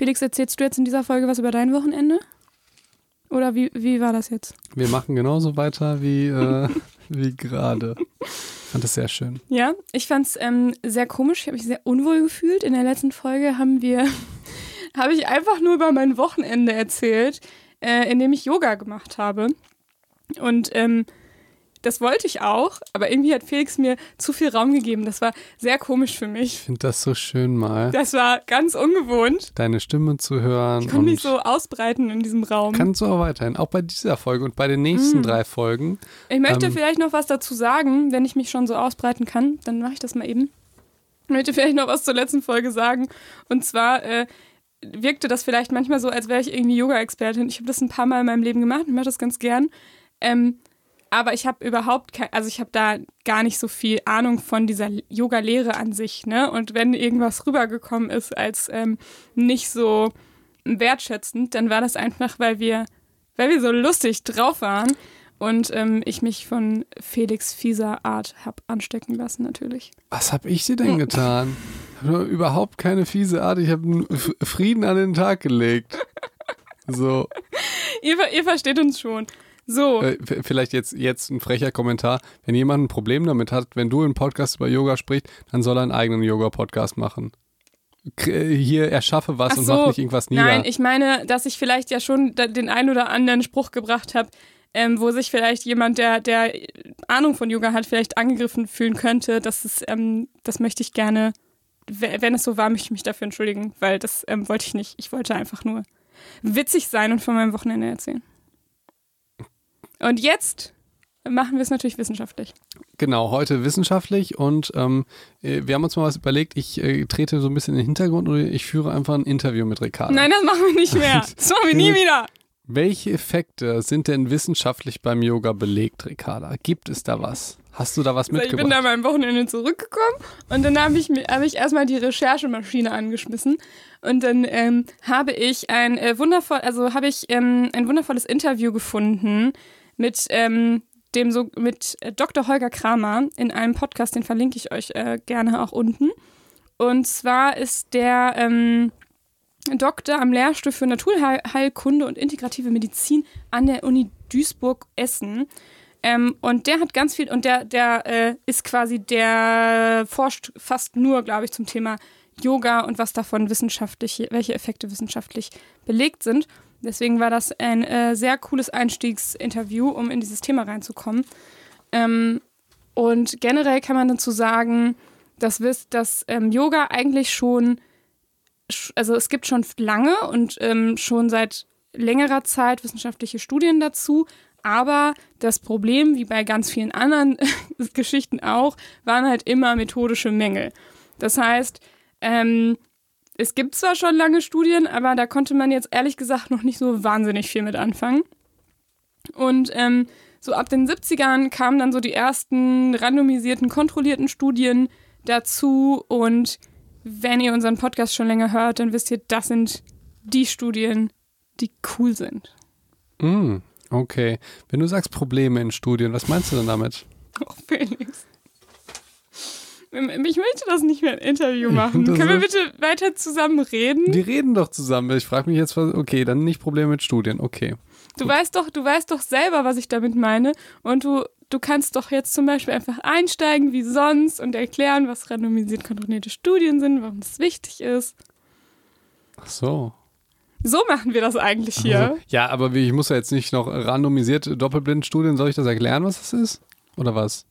Felix, erzählst du jetzt in dieser Folge was über dein Wochenende? Oder wie, wie war das jetzt? Wir machen genauso weiter wie, äh, wie gerade. Ich fand das sehr schön. Ja, ich fand es ähm, sehr komisch. Ich habe mich sehr unwohl gefühlt. In der letzten Folge haben wir, habe ich einfach nur über mein Wochenende erzählt, äh, in dem ich Yoga gemacht habe. Und ähm, das wollte ich auch, aber irgendwie hat Felix mir zu viel Raum gegeben. Das war sehr komisch für mich. Ich finde das so schön mal. Das war ganz ungewohnt. Deine Stimme zu hören. Ich konnte mich so ausbreiten in diesem Raum. Kannst du auch weiterhin, auch bei dieser Folge und bei den nächsten mhm. drei Folgen. Ich möchte ähm, vielleicht noch was dazu sagen, wenn ich mich schon so ausbreiten kann, dann mache ich das mal eben. Ich möchte vielleicht noch was zur letzten Folge sagen. Und zwar äh, wirkte das vielleicht manchmal so, als wäre ich irgendwie Yoga-Expertin. Ich habe das ein paar Mal in meinem Leben gemacht und mache das ganz gern. Ähm, aber ich habe überhaupt kein, also ich habe da gar nicht so viel Ahnung von dieser Yoga-Lehre an sich, ne? Und wenn irgendwas rübergekommen ist als ähm, nicht so wertschätzend, dann war das einfach, weil wir, weil wir so lustig drauf waren und ähm, ich mich von Felix fieser Art habe anstecken lassen, natürlich. Was habe ich dir denn getan? Ich habe überhaupt keine fiese Art. Ich habe Frieden an den Tag gelegt. So. ihr, ihr versteht uns schon. So. Äh, vielleicht jetzt, jetzt ein frecher Kommentar. Wenn jemand ein Problem damit hat, wenn du einen Podcast über Yoga sprichst, dann soll er einen eigenen Yoga-Podcast machen. Äh, hier erschaffe was so, und mach nicht irgendwas nieder. Nein, ich meine, dass ich vielleicht ja schon den ein oder anderen Spruch gebracht habe, ähm, wo sich vielleicht jemand, der, der Ahnung von Yoga hat, vielleicht angegriffen fühlen könnte. Das, ist, ähm, das möchte ich gerne, wenn es so war, möchte ich mich dafür entschuldigen, weil das ähm, wollte ich nicht. Ich wollte einfach nur witzig sein und von meinem Wochenende erzählen. Und jetzt machen wir es natürlich wissenschaftlich. Genau, heute wissenschaftlich und ähm, äh, wir haben uns mal was überlegt. Ich äh, trete so ein bisschen in den Hintergrund und ich führe einfach ein Interview mit Ricardo. Nein, das machen wir nicht mehr. Das machen wir nie wieder. Welche Effekte sind denn wissenschaftlich beim Yoga belegt, Ricarda? Gibt es da was? Hast du da was mitgebracht? Ich bin da mal am Wochenende zurückgekommen und dann habe ich, hab ich erstmal die Recherchemaschine angeschmissen und dann ähm, habe ich ein äh, wundervoll, also habe ich ähm, ein wundervolles Interview gefunden mit ähm, dem so mit äh, Dr. Holger Kramer in einem Podcast, den verlinke ich euch äh, gerne auch unten. Und zwar ist der ähm, Doktor am Lehrstuhl für Naturheilkunde und integrative Medizin an der Uni Duisburg-Essen. Ähm, und der hat ganz viel, und der, der äh, ist quasi, der forscht fast nur, glaube ich, zum Thema Yoga und was davon wissenschaftlich, welche Effekte wissenschaftlich belegt sind. Deswegen war das ein äh, sehr cooles Einstiegsinterview, um in dieses Thema reinzukommen. Ähm, und generell kann man dazu sagen, dass, dass ähm, Yoga eigentlich schon, also es gibt schon lange und ähm, schon seit längerer Zeit wissenschaftliche Studien dazu. Aber das Problem, wie bei ganz vielen anderen Geschichten auch, waren halt immer methodische Mängel. Das heißt, ähm, es gibt zwar schon lange Studien, aber da konnte man jetzt ehrlich gesagt noch nicht so wahnsinnig viel mit anfangen. Und ähm, so ab den 70ern kamen dann so die ersten randomisierten, kontrollierten Studien dazu. Und wenn ihr unseren Podcast schon länger hört, dann wisst ihr, das sind die Studien, die cool sind. Mm, okay. Wenn du sagst Probleme in Studien, was meinst du denn damit? Oh, Felix. Ich möchte das nicht mehr ein Interview machen. Können wir bitte weiter zusammen reden? Die reden doch zusammen. Ich frage mich jetzt, okay, dann nicht Probleme mit Studien. Okay. Du weißt doch, du weißt doch selber, was ich damit meine. Und du, du kannst doch jetzt zum Beispiel einfach einsteigen wie sonst und erklären, was randomisiert kontrollierte Studien sind, warum das wichtig ist. Ach so. So machen wir das eigentlich hier. Also, ja, aber ich muss ja jetzt nicht noch randomisiert Doppelblindstudien, soll ich das erklären, was das ist? Oder was?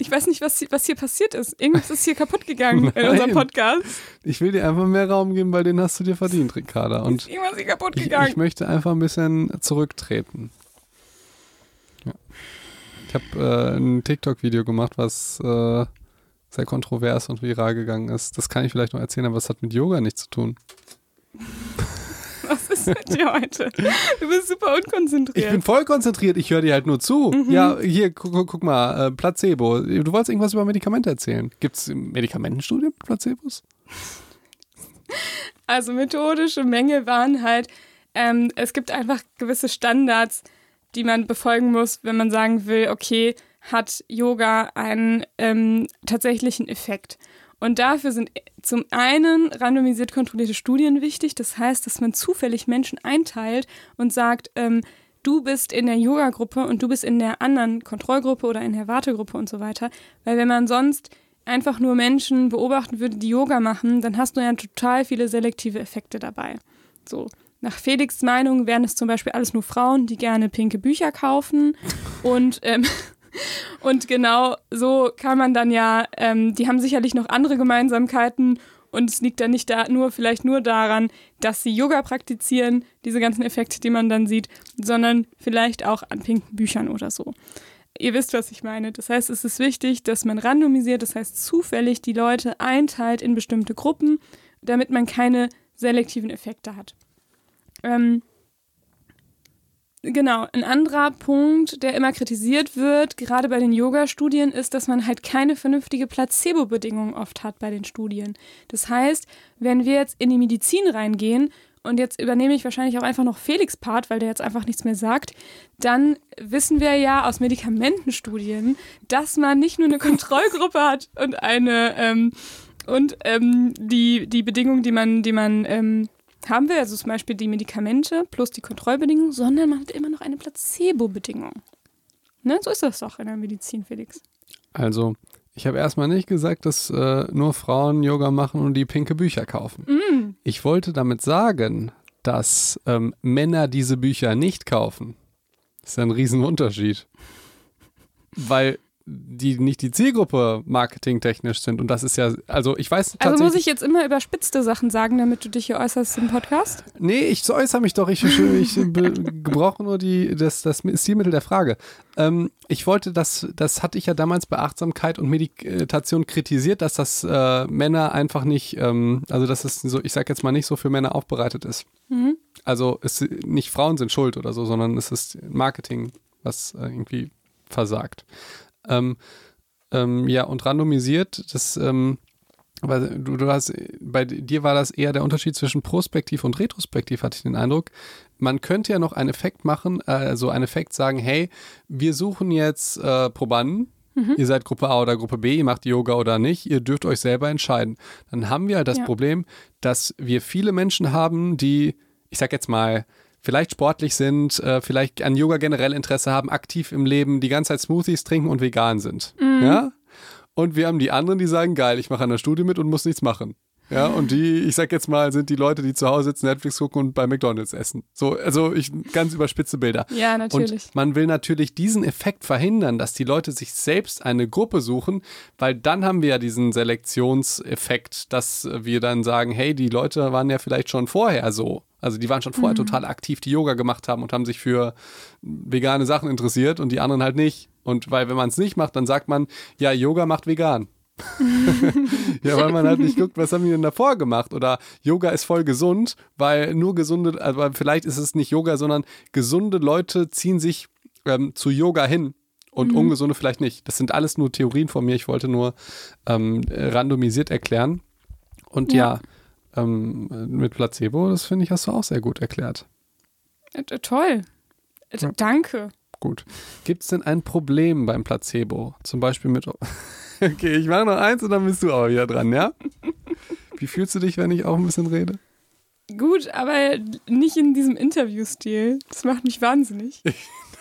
Ich weiß nicht, was, was hier passiert ist. Irgendwas ist hier kaputt gegangen in unserem Podcast. Ich will dir einfach mehr Raum geben, weil den hast du dir verdient, Ricarda. Und ist irgendwas hier kaputt gegangen. Ich, ich möchte einfach ein bisschen zurücktreten. Ja. Ich habe äh, ein TikTok-Video gemacht, was äh, sehr kontrovers und viral gegangen ist. Das kann ich vielleicht noch erzählen, aber es hat mit Yoga nichts zu tun. Mit dir heute? Du bist super unkonzentriert. Ich bin voll konzentriert, ich höre dir halt nur zu. Mhm. Ja, hier, guck, guck mal, äh, Placebo. Du wolltest irgendwas über Medikamente erzählen. Gibt es Medikamentenstudien mit Placebos? Also methodische Menge waren halt, ähm, es gibt einfach gewisse Standards, die man befolgen muss, wenn man sagen will, okay, hat Yoga einen ähm, tatsächlichen Effekt. Und dafür sind zum einen randomisiert kontrollierte Studien wichtig. Das heißt, dass man zufällig Menschen einteilt und sagt, ähm, du bist in der Yoga-Gruppe und du bist in der anderen Kontrollgruppe oder in der Wartegruppe und so weiter. Weil wenn man sonst einfach nur Menschen beobachten würde, die Yoga machen, dann hast du ja total viele selektive Effekte dabei. So. Nach Felix' Meinung wären es zum Beispiel alles nur Frauen, die gerne pinke Bücher kaufen. Und, ähm, und genau so kann man dann ja, ähm, die haben sicherlich noch andere Gemeinsamkeiten und es liegt dann nicht da nur, vielleicht nur daran, dass sie Yoga praktizieren, diese ganzen Effekte, die man dann sieht, sondern vielleicht auch an pinken Büchern oder so. Ihr wisst, was ich meine. Das heißt, es ist wichtig, dass man randomisiert, das heißt zufällig die Leute einteilt in bestimmte Gruppen, damit man keine selektiven Effekte hat. Ähm, Genau, ein anderer Punkt, der immer kritisiert wird, gerade bei den Yoga-Studien, ist, dass man halt keine vernünftige Placebo-Bedingung oft hat bei den Studien. Das heißt, wenn wir jetzt in die Medizin reingehen, und jetzt übernehme ich wahrscheinlich auch einfach noch Felix Part, weil der jetzt einfach nichts mehr sagt, dann wissen wir ja aus Medikamentenstudien, dass man nicht nur eine Kontrollgruppe hat und eine ähm, und ähm, die, die Bedingungen, die man, die man ähm, haben wir, also zum Beispiel die Medikamente plus die Kontrollbedingungen, sondern man hat immer noch eine Placebo-Bedingung. Ne? So ist das doch in der Medizin, Felix. Also, ich habe erstmal nicht gesagt, dass äh, nur Frauen Yoga machen und die pinke Bücher kaufen. Mm. Ich wollte damit sagen, dass ähm, Männer diese Bücher nicht kaufen. Das ist ja ein Riesenunterschied. Weil die nicht die Zielgruppe marketingtechnisch sind. Und das ist ja, also ich weiß. Also muss ich jetzt immer überspitzte Sachen sagen, damit du dich hier äußerst im Podcast? Nee, ich äußere mich doch. Ich, ich, ich gebrauche nur die, das, das Stilmittel der Frage. Ähm, ich wollte, das, das hatte ich ja damals bei Achtsamkeit und Meditation kritisiert, dass das äh, Männer einfach nicht, ähm, also dass es so, ich sag jetzt mal nicht so für Männer aufbereitet ist. Mhm. Also es, nicht Frauen sind schuld oder so, sondern es ist Marketing, was äh, irgendwie versagt. Ähm, ähm, ja, und randomisiert, das, ähm, weil du, du hast, bei dir war das eher der Unterschied zwischen prospektiv und retrospektiv, hatte ich den Eindruck. Man könnte ja noch einen Effekt machen, also einen Effekt sagen, hey, wir suchen jetzt äh, Probanden, Mhm. Ihr seid Gruppe A oder Gruppe B, ihr macht Yoga oder nicht, ihr dürft euch selber entscheiden. Dann haben wir halt das Ja. Problem, dass wir viele Menschen haben, die, ich sag jetzt mal, vielleicht sportlich sind, äh, vielleicht an Yoga generell Interesse haben, aktiv im Leben, die ganze Zeit Smoothies trinken und vegan sind. Ja? Und wir haben die anderen, die sagen, geil, ich mache an der Studie mit und muss nichts machen. Ja, und die, ich sag jetzt mal, sind die Leute, die zu Hause sitzen, Netflix gucken und bei McDonalds essen. So, also ich ganz überspitze Bilder. Ja, natürlich. Und man will natürlich diesen Effekt verhindern, dass die Leute sich selbst eine Gruppe suchen, weil dann haben wir ja diesen Selektionseffekt, dass wir dann sagen, hey, die Leute waren ja vielleicht schon vorher so. Also die waren schon vorher total aktiv, die Yoga gemacht haben und haben sich für vegane Sachen interessiert und die anderen halt nicht. Und weil wenn man es nicht macht, dann sagt man, ja, Yoga macht vegan. ja, weil man halt nicht guckt, was haben die denn davor gemacht? Oder Yoga ist voll gesund, weil nur gesunde, also vielleicht ist es nicht Yoga, sondern gesunde Leute ziehen sich ähm, zu Yoga hin und ungesunde vielleicht nicht. Das sind alles nur Theorien von mir. Ich wollte nur ähm, randomisiert erklären. Und ja, Ja. ähm, mit Placebo, das finde ich, hast du auch sehr gut erklärt. Äh, äh, toll. Äh, Danke. Gut. Gibt es denn ein Problem beim Placebo? Zum Beispiel mit. Okay, ich mache noch eins und dann bist du auch wieder dran, ja? Wie fühlst du dich, wenn ich auch ein bisschen rede? Gut, aber nicht in diesem Interviewstil. Das macht mich wahnsinnig.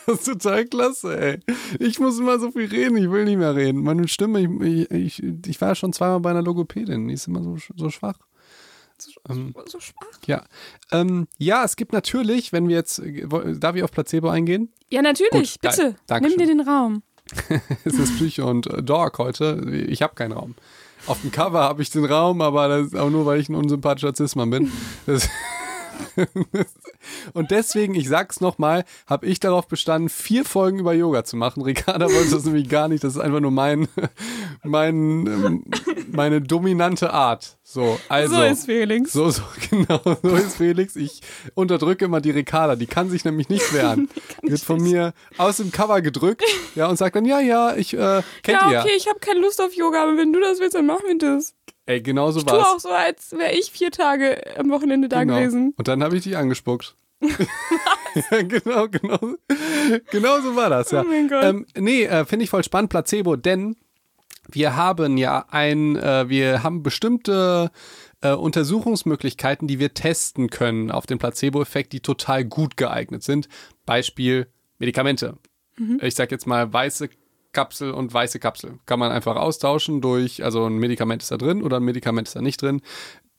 Das ist total klasse, ey. Ich muss immer so viel reden, ich will nicht mehr reden. Meine Stimme, ich, ich, ich war schon zweimal bei einer Logopädin, die ist immer so, so schwach. Ähm, So schwach. ja. Ähm, ja, es gibt natürlich, wenn wir jetzt, darf ich auf Placebo eingehen? Ja, natürlich, Gut, bitte. Dankeschön. Nimm dir den Raum. es ist Psycho und äh, Dog heute. Ich habe keinen Raum. Auf dem Cover habe ich den Raum, aber das ist auch nur, weil ich ein unsympathischer Cis-Mann bin. Das und deswegen, ich sag's nochmal, habe ich darauf bestanden, vier Folgen über Yoga zu machen. Ricarda wollte das nämlich gar nicht. Das ist einfach nur mein, mein, ähm, meine dominante Art. So, also. so ist Felix. So, so, genau, so ist Felix. Ich unterdrücke immer die Ricarda, die kann sich nämlich nicht wehren. Die wird von mir aus dem Cover gedrückt, ja, und sagt dann, ja, ja, ich, äh, kennt ja, ihr. okay, ich habe keine Lust auf Yoga, aber wenn du das willst, dann machen wir das. Ey, genau so Ich tue auch so, als wäre ich vier Tage am Wochenende da Genau. gewesen. Und dann habe ich dich angespuckt. ja, genau, genau. Genau so war das, ja. Oh mein Gott. Ähm, nee, äh, finde ich voll spannend, Placebo, denn wir haben ja ein, äh, wir haben bestimmte äh, Untersuchungsmöglichkeiten, die wir testen können auf den Placebo-Effekt, die total gut geeignet sind. Beispiel Medikamente. Mhm. Ich sag jetzt mal weiße Kapsel und weiße Kapsel. Kann man einfach austauschen durch, also ein Medikament ist da drin oder ein Medikament ist da nicht drin.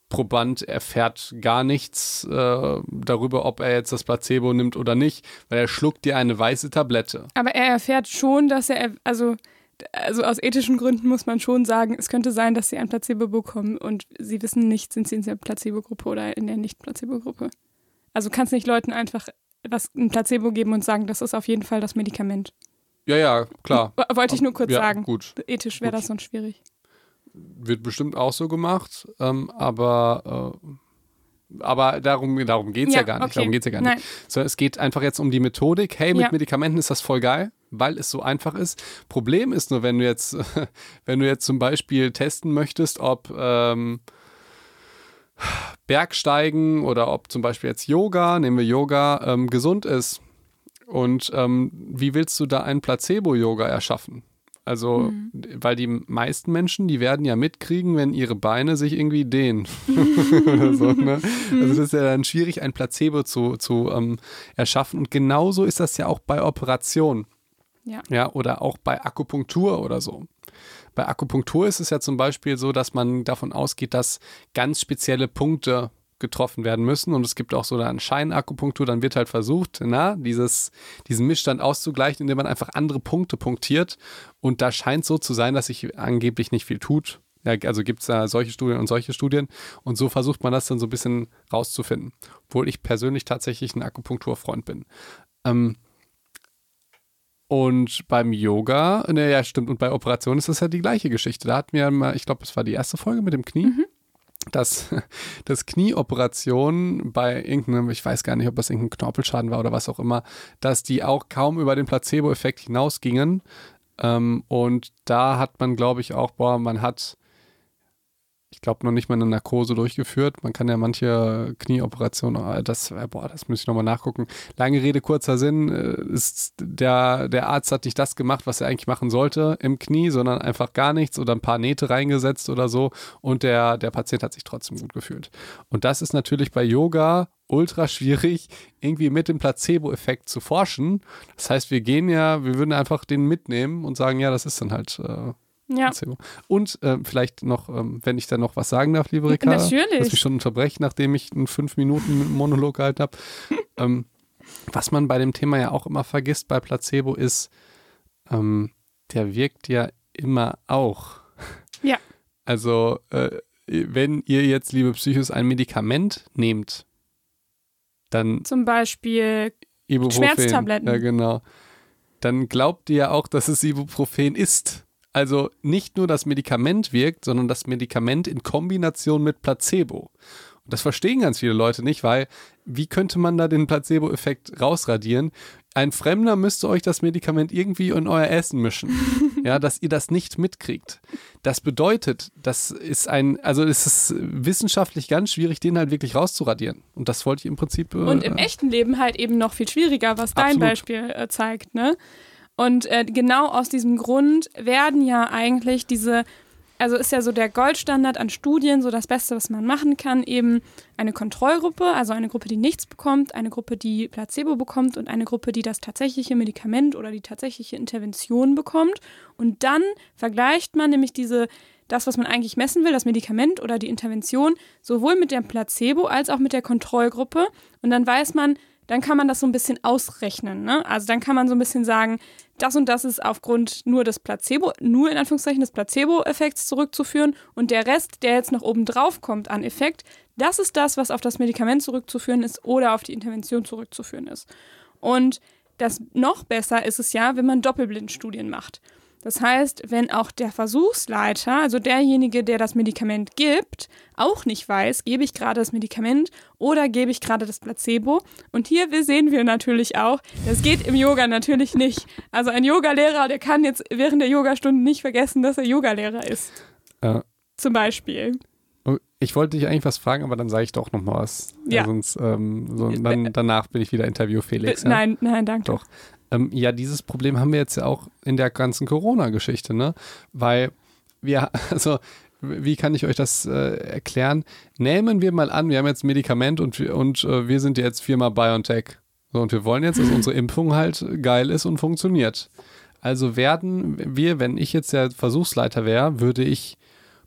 Proband erfährt gar nichts äh, darüber, ob er jetzt das Placebo nimmt oder nicht, weil er schluckt dir eine weiße Tablette. Aber er erfährt schon, dass er, also, also aus ethischen Gründen muss man schon sagen, es könnte sein, dass sie ein Placebo bekommen und sie wissen nicht, sind sie in der Placebo-Gruppe oder in der Nicht-Placebo-Gruppe. Also kannst nicht Leuten einfach was ein Placebo geben und sagen, das ist auf jeden Fall das Medikament. Ja, ja, klar. Wollte ich nur kurz ja, sagen. Gut. Ethisch wäre das sonst schwierig wird bestimmt auch so gemacht, ähm, aber, äh, aber darum, darum geht es ja, ja, gar nicht. Okay. Darum geht's ja gar nicht. So, es geht einfach jetzt um die Methodik. Hey, mit ja. Medikamenten ist das voll geil, weil es so einfach ist. Problem ist nur, wenn du jetzt, wenn du jetzt zum Beispiel testen möchtest, ob ähm, Bergsteigen oder ob zum Beispiel jetzt Yoga, nehmen wir Yoga, ähm, gesund ist. Und ähm, wie willst du da ein Placebo-Yoga erschaffen? Also, mhm. weil die meisten Menschen, die werden ja mitkriegen, wenn ihre Beine sich irgendwie dehnen. Oder so, ne? Also, das ist ja dann schwierig, ein Placebo zu, zu ähm, erschaffen. Und genauso ist das ja auch bei Operationen. Ja. ja. Oder auch bei Akupunktur oder so. Bei Akupunktur ist es ja zum Beispiel so, dass man davon ausgeht, dass ganz spezielle Punkte getroffen werden müssen. Und es gibt auch so eine Scheinakupunktur, dann wird halt versucht, na, dieses, diesen Missstand auszugleichen, indem man einfach andere Punkte punktiert. Und da scheint so zu sein, dass sich angeblich nicht viel tut. Ja, also gibt es da solche Studien und solche Studien. Und so versucht man das dann so ein bisschen rauszufinden. Obwohl ich persönlich tatsächlich ein Akupunkturfreund bin. Ähm, und beim Yoga, ne, ja, stimmt, und bei Operationen ist das ja die gleiche Geschichte. Da hatten wir mal, ich glaube, es war die erste Folge mit dem Knie. Mhm dass, dass Knieoperationen bei irgendeinem, ich weiß gar nicht, ob das irgendein Knorpelschaden war oder was auch immer, dass die auch kaum über den Placebo-Effekt hinausgingen. Ähm, und da hat man, glaube ich, auch, boah, man hat ich glaube, noch nicht mal eine Narkose durchgeführt. Man kann ja manche Knieoperationen, äh, das, äh, boah, das müsste ich nochmal nachgucken. Lange Rede, kurzer Sinn, äh, ist der, der Arzt hat nicht das gemacht, was er eigentlich machen sollte im Knie, sondern einfach gar nichts oder ein paar Nähte reingesetzt oder so und der, der Patient hat sich trotzdem gut gefühlt. Und das ist natürlich bei Yoga ultra schwierig, irgendwie mit dem Placebo-Effekt zu forschen. Das heißt, wir gehen ja, wir würden einfach den mitnehmen und sagen, ja, das ist dann halt äh, ja. Und äh, vielleicht noch, ähm, wenn ich da noch was sagen darf, liebe Rika. Natürlich. Lass mich schon unterbrechen, nachdem ich einen fünf Minuten Monolog gehalten habe. ähm, was man bei dem Thema ja auch immer vergisst bei Placebo ist, ähm, der wirkt ja immer auch. Ja. Also, äh, wenn ihr jetzt, liebe Psychos, ein Medikament nehmt, dann. Zum Beispiel Ibuprofen, Schmerztabletten. Ja, genau. Dann glaubt ihr ja auch, dass es Ibuprofen ist. Also nicht nur das Medikament wirkt, sondern das Medikament in Kombination mit Placebo. Und das verstehen ganz viele Leute nicht, weil wie könnte man da den Placebo-Effekt rausradieren? Ein Fremder müsste euch das Medikament irgendwie in euer Essen mischen, ja, dass ihr das nicht mitkriegt. Das bedeutet, das ist ein, also es ist wissenschaftlich ganz schwierig, den halt wirklich rauszuradieren. Und das wollte ich im Prinzip. Äh, Und im echten Leben halt eben noch viel schwieriger, was dein absolut. Beispiel äh, zeigt, ne? Und äh, genau aus diesem Grund werden ja eigentlich diese, also ist ja so der Goldstandard an Studien, so das Beste, was man machen kann, eben eine Kontrollgruppe, also eine Gruppe, die nichts bekommt, eine Gruppe, die Placebo bekommt und eine Gruppe, die das tatsächliche Medikament oder die tatsächliche Intervention bekommt. Und dann vergleicht man nämlich diese das, was man eigentlich messen will, das Medikament oder die Intervention, sowohl mit dem Placebo als auch mit der Kontrollgruppe. Und dann weiß man, dann kann man das so ein bisschen ausrechnen. Ne? Also dann kann man so ein bisschen sagen, das und das ist aufgrund nur des Placebo, nur in Anführungszeichen des Placebo-Effekts zurückzuführen und der Rest, der jetzt noch oben drauf kommt an Effekt, das ist das, was auf das Medikament zurückzuführen ist oder auf die Intervention zurückzuführen ist. Und das noch besser ist es ja, wenn man Doppelblindstudien macht. Das heißt, wenn auch der Versuchsleiter, also derjenige, der das Medikament gibt, auch nicht weiß, gebe ich gerade das Medikament oder gebe ich gerade das Placebo. Und hier sehen wir natürlich auch, das geht im Yoga natürlich nicht. Also ein Yogalehrer, der kann jetzt während der Yogastunde nicht vergessen, dass er Yogalehrer ist. Ja. Zum Beispiel. Oh, ich wollte dich eigentlich was fragen, aber dann sage ich doch noch mal was. Ja. sonst, ähm, so, dann, danach bin ich wieder Interview Felix. Ja? Nein, nein, danke. Doch. Ähm, ja, dieses Problem haben wir jetzt ja auch in der ganzen Corona-Geschichte, ne? Weil wir, also wie kann ich euch das äh, erklären? Nehmen wir mal an, wir haben jetzt ein Medikament und, und äh, wir sind jetzt Firma BioNTech. So, und wir wollen jetzt, dass unsere Impfung halt geil ist und funktioniert. Also werden wir, wenn ich jetzt der Versuchsleiter wäre, würde ich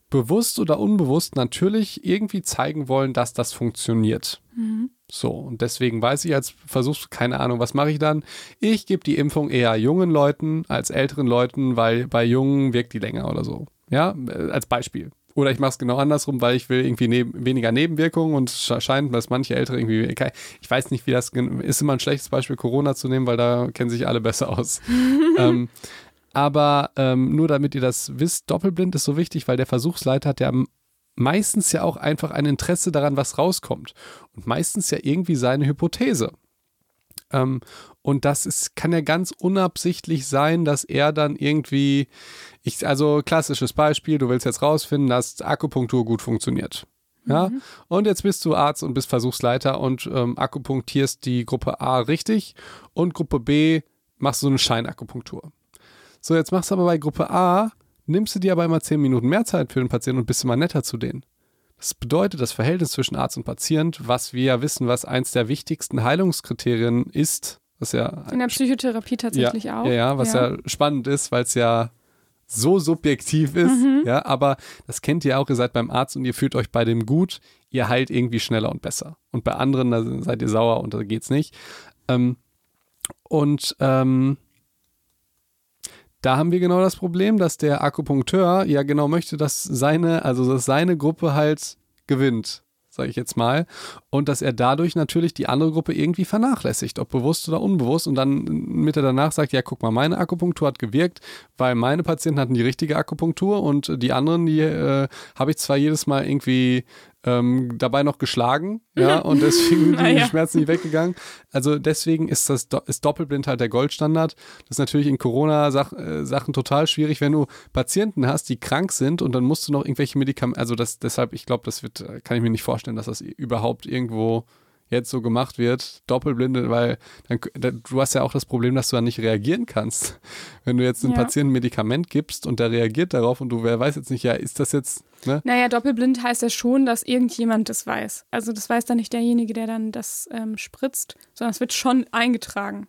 bewusst oder unbewusst natürlich irgendwie zeigen wollen, dass das funktioniert. Mhm. So, und deswegen weiß ich als Versuch, keine Ahnung, was mache ich dann? Ich gebe die Impfung eher jungen Leuten als älteren Leuten, weil bei Jungen wirkt die länger oder so. Ja, äh, als Beispiel. Oder ich mache es genau andersrum, weil ich will irgendwie neben, weniger Nebenwirkungen und scheint, dass manche Ältere irgendwie, ich weiß nicht, wie das ist immer ein schlechtes Beispiel, Corona zu nehmen, weil da kennen sich alle besser aus. ähm, aber ähm, nur damit ihr das wisst, doppelblind ist so wichtig, weil der Versuchsleiter hat ja meistens ja auch einfach ein Interesse daran, was rauskommt. Und meistens ja irgendwie seine Hypothese. Ähm, und das ist, kann ja ganz unabsichtlich sein, dass er dann irgendwie, ich, also klassisches Beispiel, du willst jetzt rausfinden, dass Akupunktur gut funktioniert. Ja, mhm. und jetzt bist du Arzt und bist Versuchsleiter und ähm, akupunktierst die Gruppe A richtig und Gruppe B machst du so eine Scheinakupunktur. So, jetzt machst du aber bei Gruppe A, nimmst du dir aber immer zehn Minuten mehr Zeit für den Patienten und bist immer netter zu denen. Das bedeutet, das Verhältnis zwischen Arzt und Patient, was wir ja wissen, was eins der wichtigsten Heilungskriterien ist, was ja. In der Psychotherapie tatsächlich ja, auch. Ja, ja, was ja, ja spannend ist, weil es ja so subjektiv ist. Mhm. Ja, aber das kennt ihr auch, ihr seid beim Arzt und ihr fühlt euch bei dem gut, ihr heilt irgendwie schneller und besser. Und bei anderen, da seid ihr sauer und da geht's nicht. Ähm, und ähm, da haben wir genau das Problem, dass der Akupunkteur ja genau möchte, dass seine, also dass seine Gruppe halt gewinnt sage ich jetzt mal, und dass er dadurch natürlich die andere Gruppe irgendwie vernachlässigt, ob bewusst oder unbewusst, und dann mit er danach sagt, ja, guck mal, meine Akupunktur hat gewirkt, weil meine Patienten hatten die richtige Akupunktur und die anderen, die äh, habe ich zwar jedes Mal irgendwie ähm, dabei noch geschlagen, ja, und deswegen sind die. Schmerzen nicht weggegangen. Also deswegen ist das ist Doppelblind halt der Goldstandard. Das ist natürlich in Corona-Sachen -Sach total schwierig, wenn du Patienten hast, die krank sind und dann musst du noch irgendwelche Medikamente, also das deshalb, ich glaube, das wird, kann ich mir nicht vorstellen, dass das überhaupt irgendwo jetzt so gemacht wird, doppelblinde, weil dann, du hast ja auch das Problem, dass du dann nicht reagieren kannst. Wenn du jetzt einem ja. Patienten ein Medikament gibst und der reagiert darauf und du wer weiß jetzt nicht, ja, ist das jetzt. Ne? Naja, doppelblind heißt ja schon, dass irgendjemand das weiß. Also das weiß dann nicht derjenige, der dann das ähm, spritzt, sondern es wird schon eingetragen.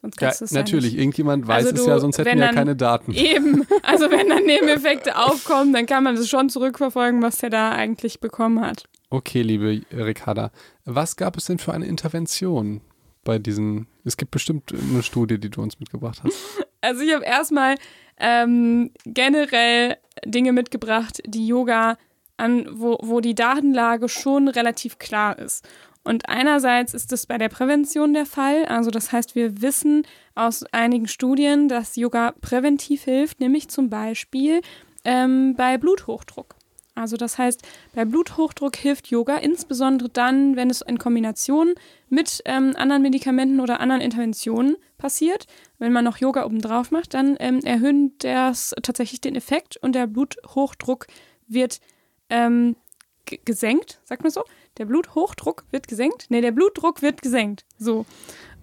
Sonst ja, natürlich, ja irgendjemand weiß also du, es ja, sonst hätten wir ja keine Daten. Eben, also wenn dann Nebeneffekte aufkommen, dann kann man das schon zurückverfolgen, was der da eigentlich bekommen hat. Okay, liebe Ricarda, was gab es denn für eine Intervention bei diesen? Es gibt bestimmt eine Studie, die du uns mitgebracht hast. Also ich habe erstmal ähm, generell Dinge mitgebracht, die Yoga an, wo, wo die Datenlage schon relativ klar ist. Und einerseits ist es bei der Prävention der Fall. Also das heißt, wir wissen aus einigen Studien, dass Yoga präventiv hilft, nämlich zum Beispiel ähm, bei Bluthochdruck. Also das heißt, bei Bluthochdruck hilft Yoga insbesondere dann, wenn es in Kombination mit ähm, anderen Medikamenten oder anderen Interventionen passiert. Wenn man noch Yoga obendrauf macht, dann ähm, erhöhen das tatsächlich den Effekt und der Bluthochdruck wird ähm, gesenkt, sagt man so. Der Bluthochdruck wird gesenkt. Nee, der Blutdruck wird gesenkt. So.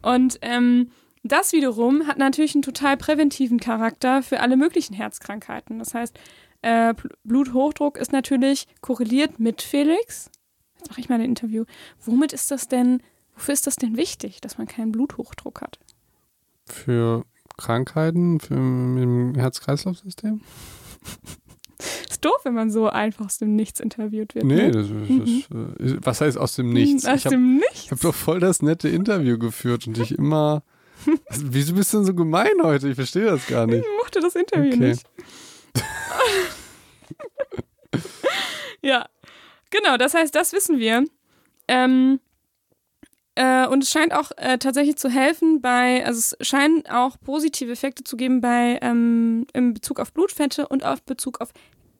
Und ähm, das wiederum hat natürlich einen total präventiven Charakter für alle möglichen Herzkrankheiten. Das heißt, äh, Bluthochdruck ist natürlich korreliert mit Felix. Jetzt mache ich mal ein Interview. Womit ist das denn, wofür ist das denn wichtig, dass man keinen Bluthochdruck hat? Für Krankheiten, für im Herz-Kreislauf-System? ist doof, wenn man so einfach aus dem Nichts interviewt wird. Nee, ne? das, ist, mhm. Äh, was heißt aus dem Nichts? Aus ich hab, dem Nichts? Ich habe doch voll das nette Interview geführt und dich immer. Wieso bist du denn so gemein heute? Ich verstehe das gar nicht. Ich mochte das Interview okay. nicht. ja, genau, das heißt, das wissen wir. Ähm, äh, und es scheint auch äh, tatsächlich zu helfen bei, also es scheinen auch positive Effekte zu geben bei ähm, im Bezug auf Blutfette und auf Bezug auf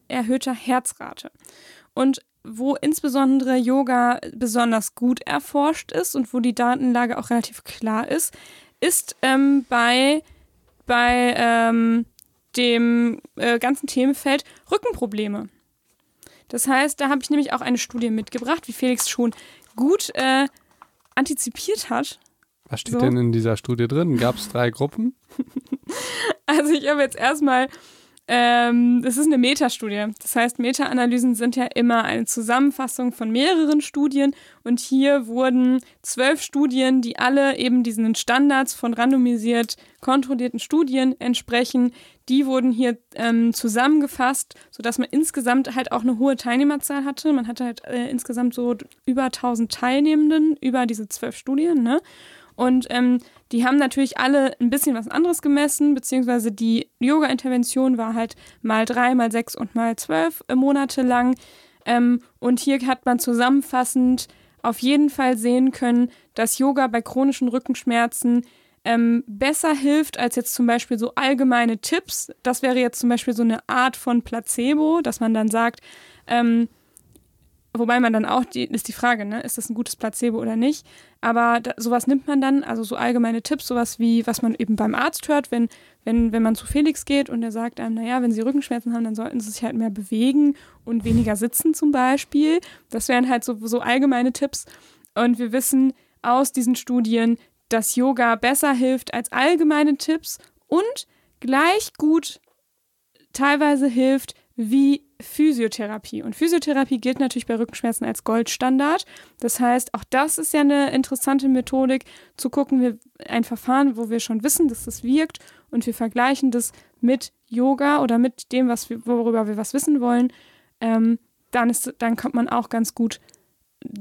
erhöhter Herzrate. Und wo insbesondere Yoga besonders gut erforscht ist und wo die Datenlage auch relativ klar ist, ist ähm, bei, bei ähm, dem äh, ganzen Themenfeld Rückenprobleme. Das heißt, da habe ich nämlich auch eine Studie mitgebracht, wie Felix schon gut äh, antizipiert hat. Was steht so. denn in dieser Studie drin? Gab es drei Gruppen? also ich habe jetzt erstmal Ähm, das ist eine Metastudie. Das heißt, Meta-Analysen sind ja immer eine Zusammenfassung von mehreren Studien. Und hier wurden zwölf Studien, die alle eben diesen Standards von randomisiert kontrollierten Studien entsprechen, die wurden hier ähm, zusammengefasst, sodass man insgesamt halt auch eine hohe Teilnehmerzahl hatte. Man hatte halt äh, insgesamt so über 1000 Teilnehmenden über diese zwölf Studien. Ne? Und ähm, die haben natürlich alle ein bisschen was anderes gemessen, beziehungsweise die Yoga-Intervention war halt mal drei, mal sechs und mal zwölf Monate lang. Ähm, und hier hat man zusammenfassend auf jeden Fall sehen können, dass Yoga bei chronischen Rückenschmerzen ähm, besser hilft als jetzt zum Beispiel so allgemeine Tipps. Das wäre jetzt zum Beispiel so eine Art von Placebo, dass man dann sagt, ähm, Wobei man dann auch, die, ist die Frage, ne, ist das ein gutes Placebo oder nicht? Aber da, sowas nimmt man dann, also so allgemeine Tipps, sowas wie, was man eben beim Arzt hört, wenn, wenn, wenn man zu Felix geht und der sagt einem, naja, wenn sie Rückenschmerzen haben, dann sollten sie sich halt mehr bewegen und weniger sitzen zum Beispiel. Das wären halt so, so allgemeine Tipps. Und wir wissen aus diesen Studien, dass Yoga besser hilft als allgemeine Tipps und gleich gut teilweise hilft wie Physiotherapie. Und Physiotherapie gilt natürlich bei Rückenschmerzen als Goldstandard. Das heißt, auch das ist ja eine interessante Methodik, zu gucken, wir, ein Verfahren, wo wir schon wissen, dass das wirkt und wir vergleichen das mit Yoga oder mit dem, was wir, worüber wir was wissen wollen. Ähm, dann, ist, dann kommt man auch ganz gut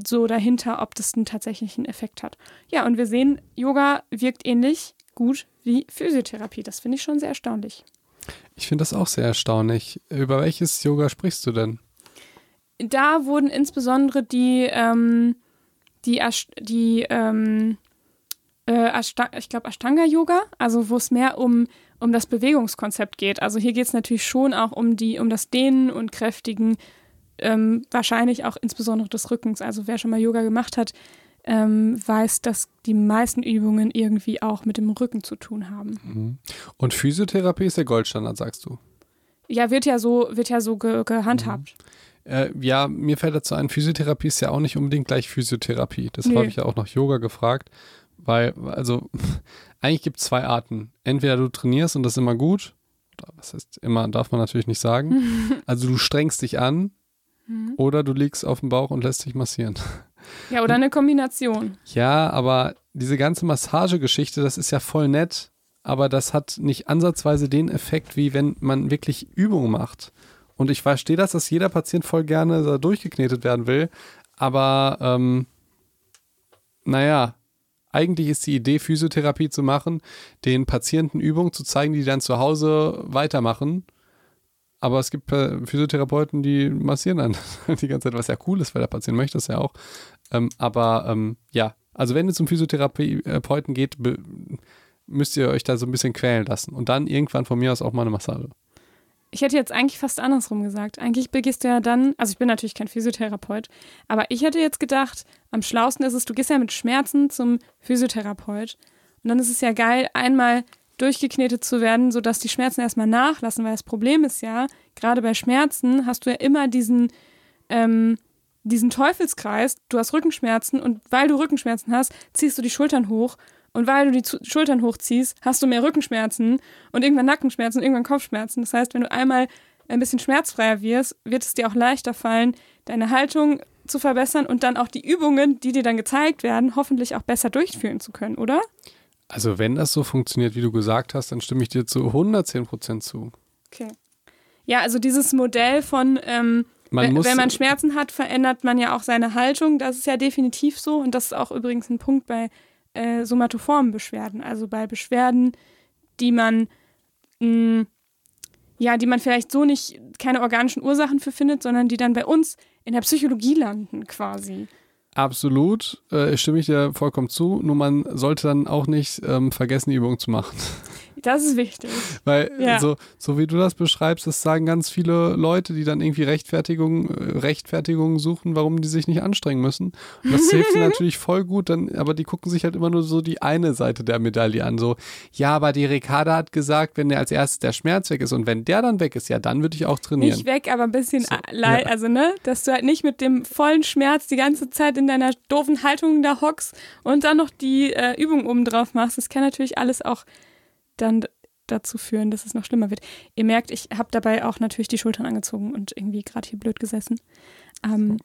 so dahinter, ob das einen tatsächlichen Effekt hat. Ja, und wir sehen, Yoga wirkt ähnlich gut wie Physiotherapie. Das finde ich schon sehr erstaunlich. Ich finde das auch sehr erstaunlich. Über welches Yoga sprichst du denn? Da wurden insbesondere die, ähm, die, Ash die ähm, äh, ich glaube Ashtanga-Yoga, also wo es mehr um, um das Bewegungskonzept geht. Also hier geht es natürlich schon auch um die, um das Dehnen und Kräftigen, ähm, wahrscheinlich auch insbesondere des Rückens. Also wer schon mal Yoga gemacht hat, ähm, weiß, dass die meisten Übungen irgendwie auch mit dem Rücken zu tun haben. Mhm. Und Physiotherapie ist der Goldstandard, sagst du? Ja, wird ja so, wird ja so ge gehandhabt. Mhm. Äh, ja, mir fällt dazu ein, Physiotherapie ist ja auch nicht unbedingt gleich Physiotherapie. Deshalb nee. habe ich ja auch nach Yoga gefragt, weil, also, eigentlich gibt es zwei Arten. Entweder du trainierst und das ist immer gut, was heißt immer, darf man natürlich nicht sagen. also du strengst dich an, mhm. oder du liegst auf dem Bauch und lässt dich massieren. Ja, oder eine Kombination. Ja, aber diese ganze Massagegeschichte, das ist ja voll nett, aber das hat nicht ansatzweise den Effekt, wie wenn man wirklich Übungen macht. Und ich verstehe das, dass jeder Patient voll gerne da durchgeknetet werden will, aber ähm, naja, eigentlich ist die Idee, Physiotherapie zu machen, den Patienten Übungen zu zeigen, die dann zu Hause weitermachen aber es gibt äh, Physiotherapeuten, die massieren dann die ganze Zeit, was ja cool ist, weil der Patient möchte das ja auch. Ähm, aber ähm, ja, also wenn es zum Physiotherapeuten geht, müsst ihr euch da so ein bisschen quälen lassen. Und dann irgendwann von mir aus auch mal eine Massage. Ich hätte jetzt eigentlich fast andersrum gesagt. Eigentlich begehst du ja dann, also ich bin natürlich kein Physiotherapeut, aber ich hätte jetzt gedacht, am schlausten ist es, du gehst ja mit Schmerzen zum Physiotherapeut. Und dann ist es ja geil, einmal durchgeknetet zu werden, sodass die Schmerzen erstmal nachlassen, weil das Problem ist ja, gerade bei Schmerzen hast du ja immer diesen, ähm, diesen Teufelskreis, du hast Rückenschmerzen und weil du Rückenschmerzen hast, ziehst du die Schultern hoch und weil du die Z Schultern hochziehst, hast du mehr Rückenschmerzen und irgendwann Nackenschmerzen und irgendwann Kopfschmerzen. Das heißt, wenn du einmal ein bisschen schmerzfreier wirst, wird es dir auch leichter fallen, deine Haltung zu verbessern und dann auch die Übungen, die dir dann gezeigt werden, hoffentlich auch besser durchführen zu können, oder? Also wenn das so funktioniert, wie du gesagt hast, dann stimme ich dir zu 110 Prozent zu. Okay. Ja, also dieses Modell von, ähm, man muss, wenn man Schmerzen hat, verändert man ja auch seine Haltung. Das ist ja definitiv so. Und das ist auch übrigens ein Punkt bei äh, somatoformen Beschwerden. Also bei Beschwerden, die man, mh, mm, ja, die man vielleicht so nicht keine organischen Ursachen für findet, sondern die dann bei uns in der Psychologie landen quasi. Absolut, äh, stimme ich dir vollkommen zu. Nur man sollte dann auch nicht ähm, vergessen, die Übung zu machen. Das ist wichtig. Weil ja. so, so wie du das beschreibst, das sagen ganz viele Leute, die dann irgendwie Rechtfertigung, äh, Rechtfertigungen suchen, warum die sich nicht anstrengen müssen. Und das hilft ihnen natürlich voll gut, dann, aber die gucken sich halt immer nur so die eine Seite der Medaille an. So, ja, aber die Ricarda hat gesagt, wenn der als erstes der Schmerz weg ist und wenn der dann weg ist, ja, dann würde ich auch trainieren. Nicht weg, aber ein bisschen so, ja. also ne, dass du halt nicht mit dem vollen Schmerz die ganze Zeit in deiner doofen Haltung da hockst und dann noch die äh, Übung oben drauf machst. Das kann natürlich alles auch dann dazu führen, dass es noch schlimmer wird. Ihr merkt, ich habe dabei auch natürlich die Schultern angezogen und irgendwie gerade hier blöd gesessen. Ähm,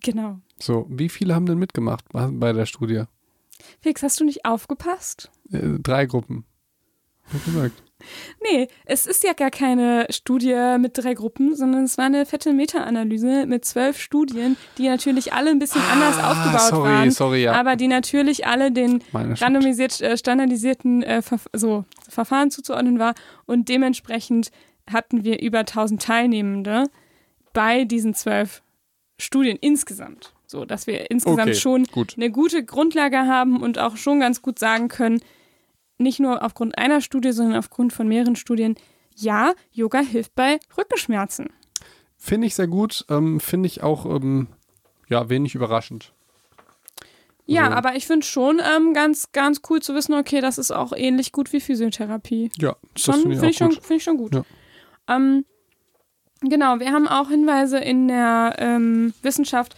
genau. So, wie viele haben denn mitgemacht bei der Studie? Felix, hast du nicht aufgepasst? Äh, drei Gruppen. Hab gesagt. Nee, es ist ja gar keine Studie mit drei Gruppen, sondern es war eine fette Meta-Analyse mit zwölf Studien, die natürlich alle ein bisschen anders Ah, aufgebaut sorry, waren. sorry, ja. Aber die natürlich alle den randomisiert äh, standardisierten äh, so, Verfahren zuzuordnen war. Und dementsprechend hatten wir über 1000 Teilnehmende bei diesen zwölf Studien insgesamt. So, dass wir insgesamt Okay, schon gut. eine gute Grundlage haben und auch schon ganz gut sagen können, nicht nur aufgrund einer Studie, sondern aufgrund von mehreren Studien, ja, Yoga hilft bei Rückenschmerzen. Finde ich sehr gut. Ähm, Finde ich auch, ähm, ja, wenig überraschend. Ja, So. aber ich finde schon ähm, ganz, ganz cool zu wissen, okay, das ist auch ähnlich gut wie Physiotherapie. Ja, das Schon, finde ich, finde ich, schon, gut. find ich schon gut. Ja. Ähm, genau, wir haben auch Hinweise in der ähm, Wissenschaft,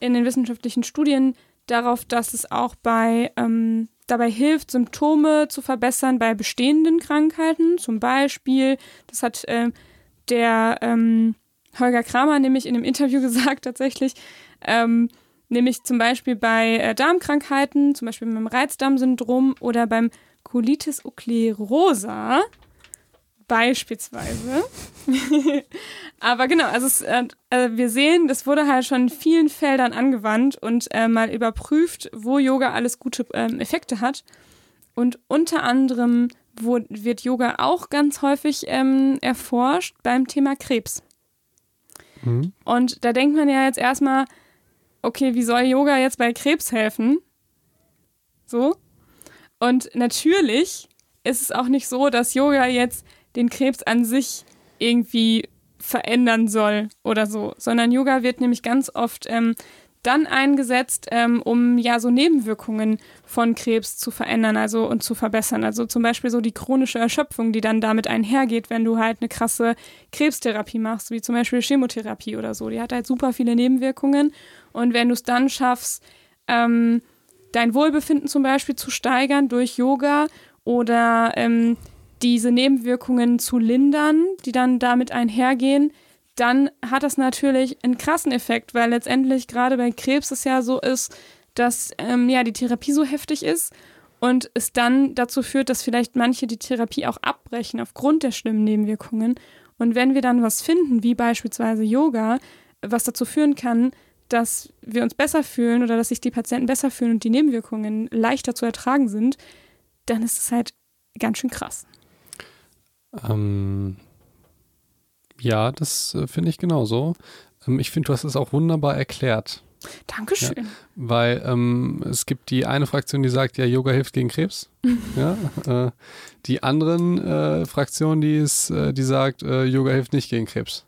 in den wissenschaftlichen Studien darauf, dass es auch bei ähm, dabei hilft, Symptome zu verbessern bei bestehenden Krankheiten. Zum Beispiel, das hat ähm, der ähm, Holger Kramer nämlich in einem Interview gesagt, tatsächlich, ähm, nämlich zum Beispiel bei äh, Darmkrankheiten, zum Beispiel beim Reizdarmsyndrom oder beim Colitis occlurosa beispielsweise. Aber genau, also es, äh, äh, wir sehen, das wurde halt schon in vielen Feldern angewandt und äh, mal überprüft, wo Yoga alles gute ähm, Effekte hat. Und unter anderem wo, wird Yoga auch ganz häufig ähm, erforscht beim Thema Krebs. Mhm. Und da denkt man ja jetzt erstmal, okay, wie soll Yoga jetzt bei Krebs helfen? So. Und natürlich ist es auch nicht so, dass Yoga jetzt den Krebs an sich irgendwie verändern soll oder so, sondern Yoga wird nämlich ganz oft ähm, dann eingesetzt, ähm, um ja so Nebenwirkungen von Krebs zu verändern, also und zu verbessern. Also zum Beispiel so die chronische Erschöpfung, die dann damit einhergeht, wenn du halt eine krasse Krebstherapie machst, wie zum Beispiel Chemotherapie oder so. Die hat halt super viele Nebenwirkungen. Und wenn du es dann schaffst, ähm, dein Wohlbefinden zum Beispiel zu steigern durch Yoga oder ähm, diese Nebenwirkungen zu lindern, die dann damit einhergehen, dann hat das natürlich einen krassen Effekt, weil letztendlich gerade bei Krebs es ja so ist, dass ähm, ja die Therapie so heftig ist und es dann dazu führt, dass vielleicht manche die Therapie auch abbrechen aufgrund der schlimmen Nebenwirkungen. Und wenn wir dann was finden, wie beispielsweise Yoga, was dazu führen kann, dass wir uns besser fühlen oder dass sich die Patienten besser fühlen und die Nebenwirkungen leichter zu ertragen sind, dann ist es halt ganz schön krass. Ähm, ja, das äh, finde ich genauso. Ähm, ich finde, du hast es auch wunderbar erklärt, Dankeschön. weil ähm, es gibt die eine Fraktion, die sagt, ja, Yoga hilft gegen Krebs. ja, äh, die anderen äh, Fraktion, die ist, äh, die sagt, äh, Yoga hilft nicht gegen Krebs.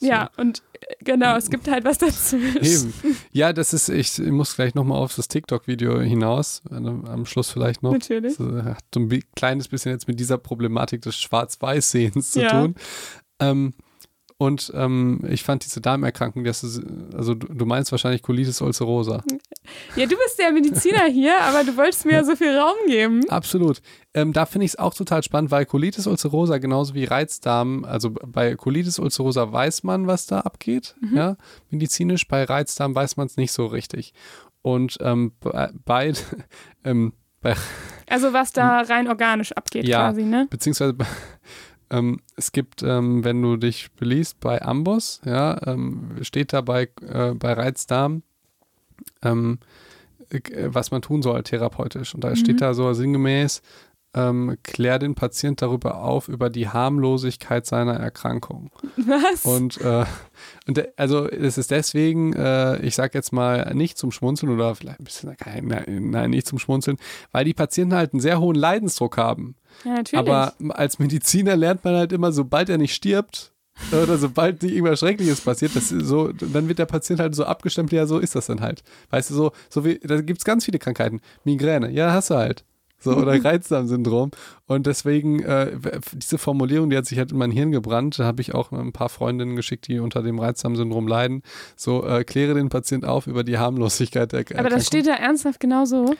So. Ja, und äh, genau, es gibt halt was dazu. Eben. Ja, das ist, ich muss gleich nochmal auf das TikTok-Video hinaus, äh, am Schluss vielleicht noch. Natürlich. Das hat so ein kleines bisschen jetzt mit dieser Problematik des Schwarz-Weiß-Sehens zu Ja. tun. Ähm, und ähm, ich fand diese Darmerkrankung, das ist, also du, du meinst wahrscheinlich Colitis ulcerosa. Ja, du bist der Mediziner hier, aber du wolltest mir ja so viel Raum geben. Absolut. Ähm, da finde ich es auch total spannend, weil Colitis ulcerosa genauso wie Reizdarm, also bei Colitis ulcerosa weiß man, was da abgeht, Mhm. ja, medizinisch. Bei Reizdarm weiß man es nicht so richtig. Und ähm, bei, bei, ähm, bei Also was da rein organisch abgeht Ja. quasi, ne? beziehungsweise ähm, es gibt, ähm, wenn du dich beliest bei Amboss, ja, ähm, steht da bei, äh, bei Reizdarm, ähm, äh, was man tun soll therapeutisch. Und da Mhm. steht da so sinngemäß, ähm, klär den Patient darüber auf, über die Harmlosigkeit seiner Erkrankung. Was? Und, äh, und de- also es ist deswegen, äh, ich sag jetzt mal, nicht zum Schmunzeln oder vielleicht ein bisschen, nein, nein, nicht zum Schmunzeln, weil die Patienten halt einen sehr hohen Leidensdruck haben. ja, natürlich. Aber als Mediziner lernt man halt immer, sobald er nicht stirbt oder sobald nicht irgendwas Schreckliches passiert, das so, dann wird der Patient halt so abgestempelt, ja, so ist das dann halt. Weißt du, so, so wie, da gibt es ganz viele Krankheiten. Migräne, ja, hast du halt. So, oder Reizdarmsyndrom. Und deswegen, äh, diese Formulierung, die hat sich halt in mein Hirn gebrannt. Da habe ich auch ein paar Freundinnen geschickt, die unter dem Reizdarmsyndrom leiden. So, äh, kläre den Patient auf über die Harmlosigkeit der aber Erkrankung. das steht da ernsthaft genau so.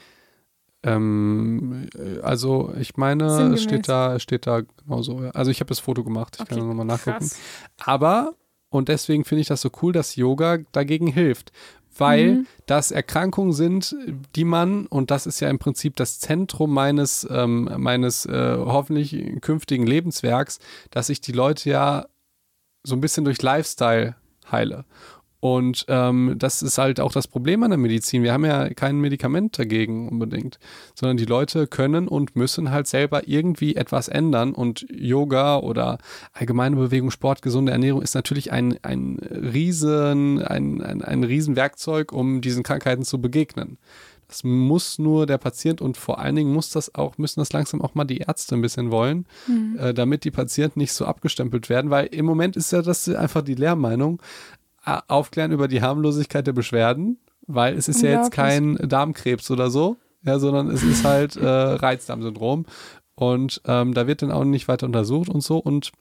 Ähm, also ich meine, es steht da, steht da genauso. ja. Also ich habe das Foto gemacht, ich Okay, kann nochmal nachgucken. Krass. Aber, und deswegen finde ich das so cool, dass Yoga dagegen hilft. Weil Mhm. das Erkrankungen sind, die man, und das ist ja im Prinzip das Zentrum meines, ähm, meines äh, hoffentlich künftigen Lebenswerks, dass ich die Leute ja so ein bisschen durch Lifestyle heile. Und ähm, das ist halt auch das Problem an der Medizin. Wir haben ja kein Medikament dagegen unbedingt, sondern die Leute können und müssen halt selber irgendwie etwas ändern. Und Yoga oder allgemeine Bewegung, Sport, gesunde Ernährung ist natürlich ein, ein riesen, ein, ein, ein Riesenwerkzeug, um diesen Krankheiten zu begegnen. Das muss nur der Patient und vor allen Dingen muss das auch, müssen das langsam auch mal die Ärzte ein bisschen wollen, äh, damit die Patienten nicht so abgestempelt werden, weil im Moment ist ja das einfach die Lehrmeinung, aufklären über die Harmlosigkeit der Beschwerden, weil es ist ja jetzt kein Darmkrebs oder so, ja, sondern es ist halt äh, Reizdarmsyndrom und ähm, da wird dann auch nicht weiter untersucht und so und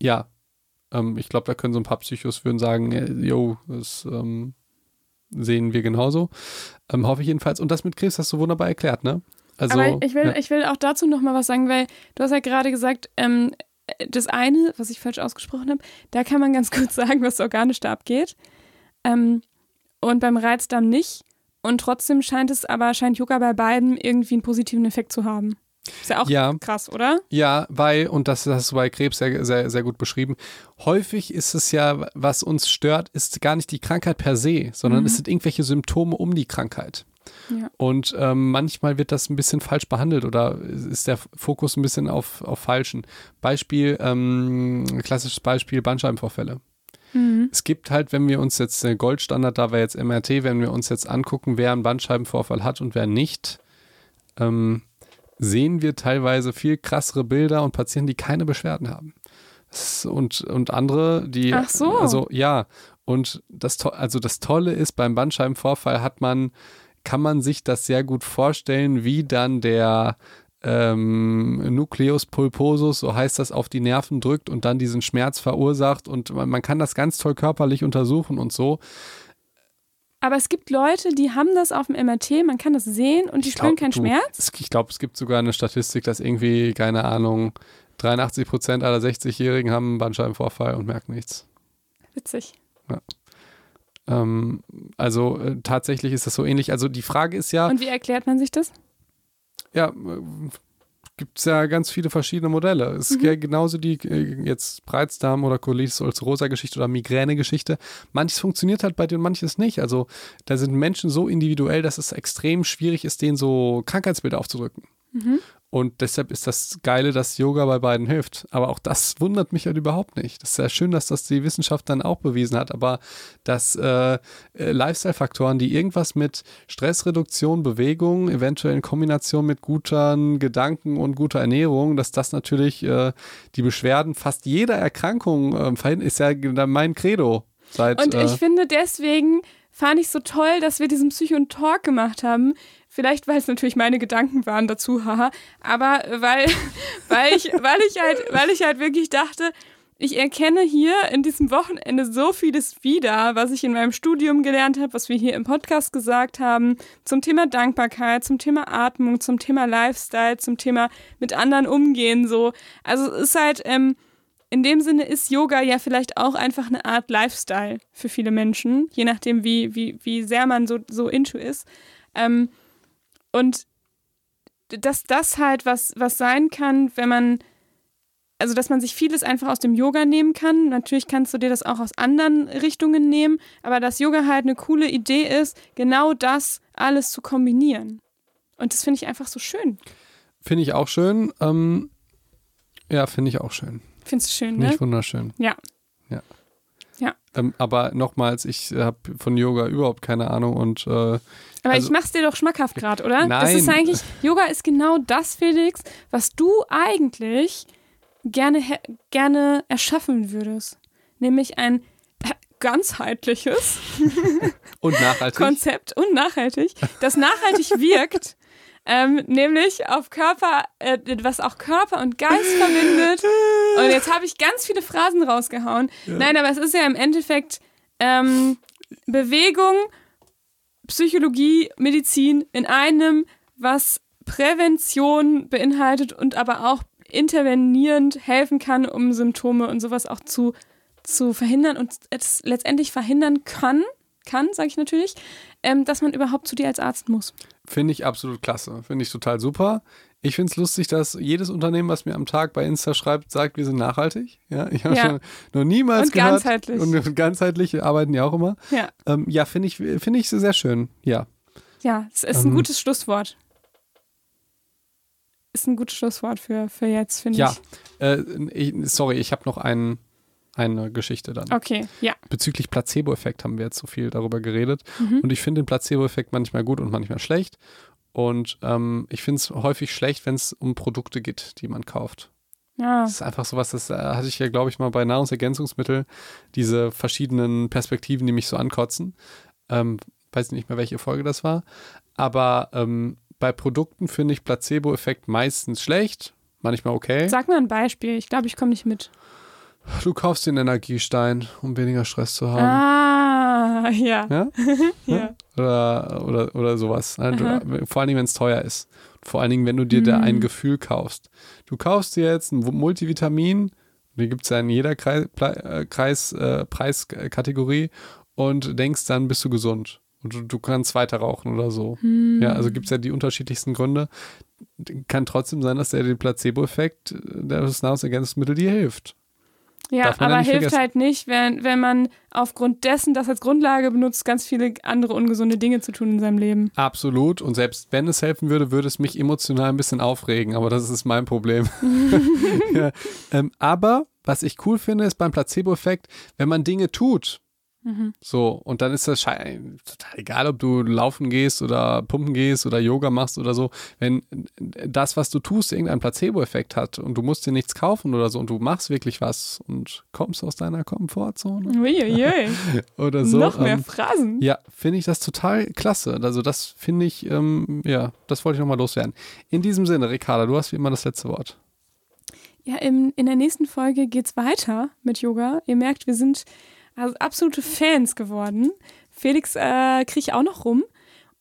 ja, ähm, ich glaube, da können so ein paar Psychos würden sagen, äh, yo, das ähm, sehen wir genauso. Ähm, hoffe ich jedenfalls. Und das mit Krebs hast du wunderbar erklärt, ne? Also, Aber ich will, ja. ich will auch dazu noch mal was sagen, weil du hast ja gerade gesagt, ähm, das eine, was ich falsch ausgesprochen habe, da kann man ganz kurz sagen, was organisch da abgeht. Ähm, und beim Reizdarm nicht. Und trotzdem scheint es aber, scheint Yoga bei beiden irgendwie einen positiven Effekt zu haben. Ist ja auch Ja. krass, oder? Ja, weil, und das hast du bei Krebs sehr, sehr, sehr gut beschrieben, häufig ist es ja, was uns stört, ist gar nicht die Krankheit per se, sondern Mhm. es sind irgendwelche Symptome um die Krankheit. Ja. Und ähm, manchmal wird das ein bisschen falsch behandelt oder ist der Fokus ein bisschen auf, auf falschen. Beispiel, ähm, klassisches Beispiel, Bandscheibenvorfälle. Mhm. Es gibt halt, wenn wir uns jetzt, der Goldstandard da wäre jetzt MRT, wenn wir uns jetzt angucken, wer einen Bandscheibenvorfall hat und wer nicht, ähm, sehen wir teilweise viel krassere Bilder und Patienten, die keine Beschwerden haben. Und, und andere, die. Ach so. Also ja. Und das, also das Tolle ist, beim Bandscheibenvorfall hat man, kann man sich das sehr gut vorstellen, wie dann der ähm, Nucleus pulposus, so heißt das, auf die Nerven drückt und dann diesen Schmerz verursacht. Und man, man kann das ganz toll körperlich untersuchen und so. Aber es gibt Leute, die haben das auf dem MRT, man kann das sehen und die spüren keinen du, Schmerz. Ich glaube, es gibt sogar eine Statistik, dass irgendwie, keine Ahnung, 83 Prozent aller 60-Jährigen haben einen Bandscheibenvorfall und merken nichts. Witzig. Ähm, also äh, tatsächlich ist das so ähnlich. Also die Frage ist ja, Und wie erklärt man sich das? ja, gibt es ja ganz viele verschiedene Modelle. Es ist Mhm. ja genauso die äh, jetzt Breizdarm oder Colitis ulcerosa Geschichte oder Migräne-Geschichte. Manches funktioniert halt bei dir und manches nicht. Also da sind Menschen so individuell, dass es extrem schwierig ist, denen so Krankheitsbilder aufzudrücken. Mhm. Und deshalb ist das Geile, dass Yoga bei beiden hilft. Aber auch das wundert mich halt überhaupt nicht. Das ist ja schön, dass das die Wissenschaft dann auch bewiesen hat. Aber dass äh, äh, Lifestyle-Faktoren, die irgendwas mit Stressreduktion, Bewegung, eventuell in Kombination mit guten Gedanken und guter Ernährung, dass das natürlich äh, die Beschwerden fast jeder Erkrankung äh, verhindert, ist ja mein Credo. Seit, Und äh, ich finde deswegen fand ich so toll, dass wir diesen Psycho und Talk gemacht haben. Vielleicht, weil es natürlich meine Gedanken waren dazu, haha. Aber weil, weil ich, weil ich halt, weil ich halt wirklich dachte, ich erkenne hier in diesem Wochenende so vieles wieder, was ich in meinem Studium gelernt habe, was wir hier im Podcast gesagt haben, zum Thema Dankbarkeit, zum Thema Atmung, zum Thema Lifestyle, zum Thema mit anderen umgehen, so. Also es ist halt, ähm, in dem Sinne ist Yoga ja vielleicht auch einfach eine Art Lifestyle für viele Menschen, je nachdem, wie, wie, wie sehr man so, so into ist. Ähm, und dass das halt was, was sein kann, wenn man, also dass man sich vieles einfach aus dem Yoga nehmen kann. Natürlich kannst du dir das auch aus anderen Richtungen nehmen, aber dass Yoga halt eine coole Idee ist, genau das alles zu kombinieren. Und das finde ich einfach so schön. Finde ich auch schön. Ähm, ja, finde ich auch schön. Findest du schön, Finde ne? ich wunderschön. Ja. Ja. Ja. Ähm, aber nochmals, ich habe von Yoga überhaupt keine Ahnung und äh, Aber Also- ich mach's dir doch schmackhaft gerade, oder? Das Nein. ist eigentlich, Yoga ist genau das, Felix, was du eigentlich gerne, gerne erschaffen würdest. Nämlich ein ganzheitliches und nachhaltig. Konzept und nachhaltig, das nachhaltig wirkt, ähm, nämlich auf Körper, äh, was auch Körper und Geist verbindet. Und jetzt habe ich ganz viele Phrasen rausgehauen. Nein, aber es ist ja im Endeffekt ähm, Bewegung, Psychologie, Medizin in einem was Prävention beinhaltet und aber auch intervenierend helfen kann, um Symptome und sowas auch zu, zu verhindern und es letztendlich verhindern kann, kann, sage ich natürlich, ähm, dass man überhaupt zu dir als Arzt muss. Finde ich absolut klasse. Finde ich total super. Ich finde es lustig, dass jedes Unternehmen, was mir am Tag bei Insta schreibt, sagt, wir sind nachhaltig. Ja, ich habe Ja. schon noch niemals Und gehört. ganzheitlich. Und ganzheitlich arbeiten die auch immer. Ja, Ähm, ja, finde ich, finde ich sehr schön. Ja. ja es ist ein Ähm. gutes Schlusswort. Ist ein gutes Schlusswort für, für jetzt, finde Ja. ich. Äh, ich, sorry, ich habe noch ein, eine Geschichte dann. Okay, ja. Bezüglich Placebo-Effekt haben wir jetzt so viel darüber geredet. Mhm. Und ich finde den Placebo-Effekt manchmal gut und manchmal schlecht. Und ähm, ich finde es häufig schlecht, wenn es um Produkte geht, die man kauft. Ja. Das ist einfach sowas, das äh, hatte ich ja, glaube ich, mal bei Nahrungsergänzungsmitteln, diese verschiedenen Perspektiven, die mich so ankotzen. Ähm, weiß nicht mehr, welche Folge das war. Aber ähm, bei Produkten finde ich Placebo-Effekt meistens schlecht, manchmal okay. Sag mal ein Beispiel. Ich glaube, ich komme nicht mit. Du kaufst den Energiestein, um weniger Stress zu haben. Ah, ja. Ja? ja. Oder, oder, oder sowas. Ne? Aha. Du, vor allen Dingen, wenn es teuer ist. Vor allen Dingen, wenn du dir da Mm. ein Gefühl kaufst. Du kaufst dir jetzt ein Multivitamin, die gibt es ja in jeder Kreis, Kreis, äh, Preiskategorie und denkst dann, bist du gesund. Und du, du kannst weiter rauchen oder so. Hm. Ja, also gibt es ja die unterschiedlichsten Gründe. Kann trotzdem sein, dass der den Placebo-Effekt äh, des Nahrungsergänzungsmittels dir hilft. Ja, aber hilft vergessen. halt nicht, wenn, wenn man aufgrund dessen das als Grundlage benutzt, ganz viele andere ungesunde Dinge zu tun in seinem Leben. Absolut. Und selbst wenn es helfen würde, würde es mich emotional ein bisschen aufregen. Aber das ist mein Problem. ja. ähm, aber was ich cool finde, ist beim Placebo-Effekt, wenn man Dinge tut. Mhm. So, und dann ist das total egal, ob du laufen gehst oder pumpen gehst oder Yoga machst oder so. Wenn das, was du tust, irgendeinen Placebo-Effekt hat und du musst dir nichts kaufen oder so und du machst wirklich was und kommst aus deiner Komfortzone Uiuiui. oder so. Noch mehr ähm, Phrasen. ja, finde ich das total klasse. Also das finde ich, ähm, ja, das wollte ich nochmal loswerden. In diesem Sinne, Ricarda, du hast wie immer das letzte Wort. Ja, im, in der nächsten Folge geht's weiter mit Yoga. Ihr merkt, wir sind also absolute Fans geworden. Felix äh, kriegt auch noch rum.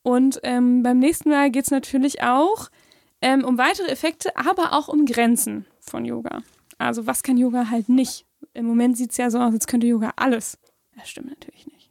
Und ähm, beim nächsten Mal geht's natürlich auch ähm, um weitere Effekte, aber auch um Grenzen von Yoga. Also was kann Yoga halt nicht? Im Moment sieht's ja so aus, als könnte Yoga alles. Das stimmt natürlich nicht.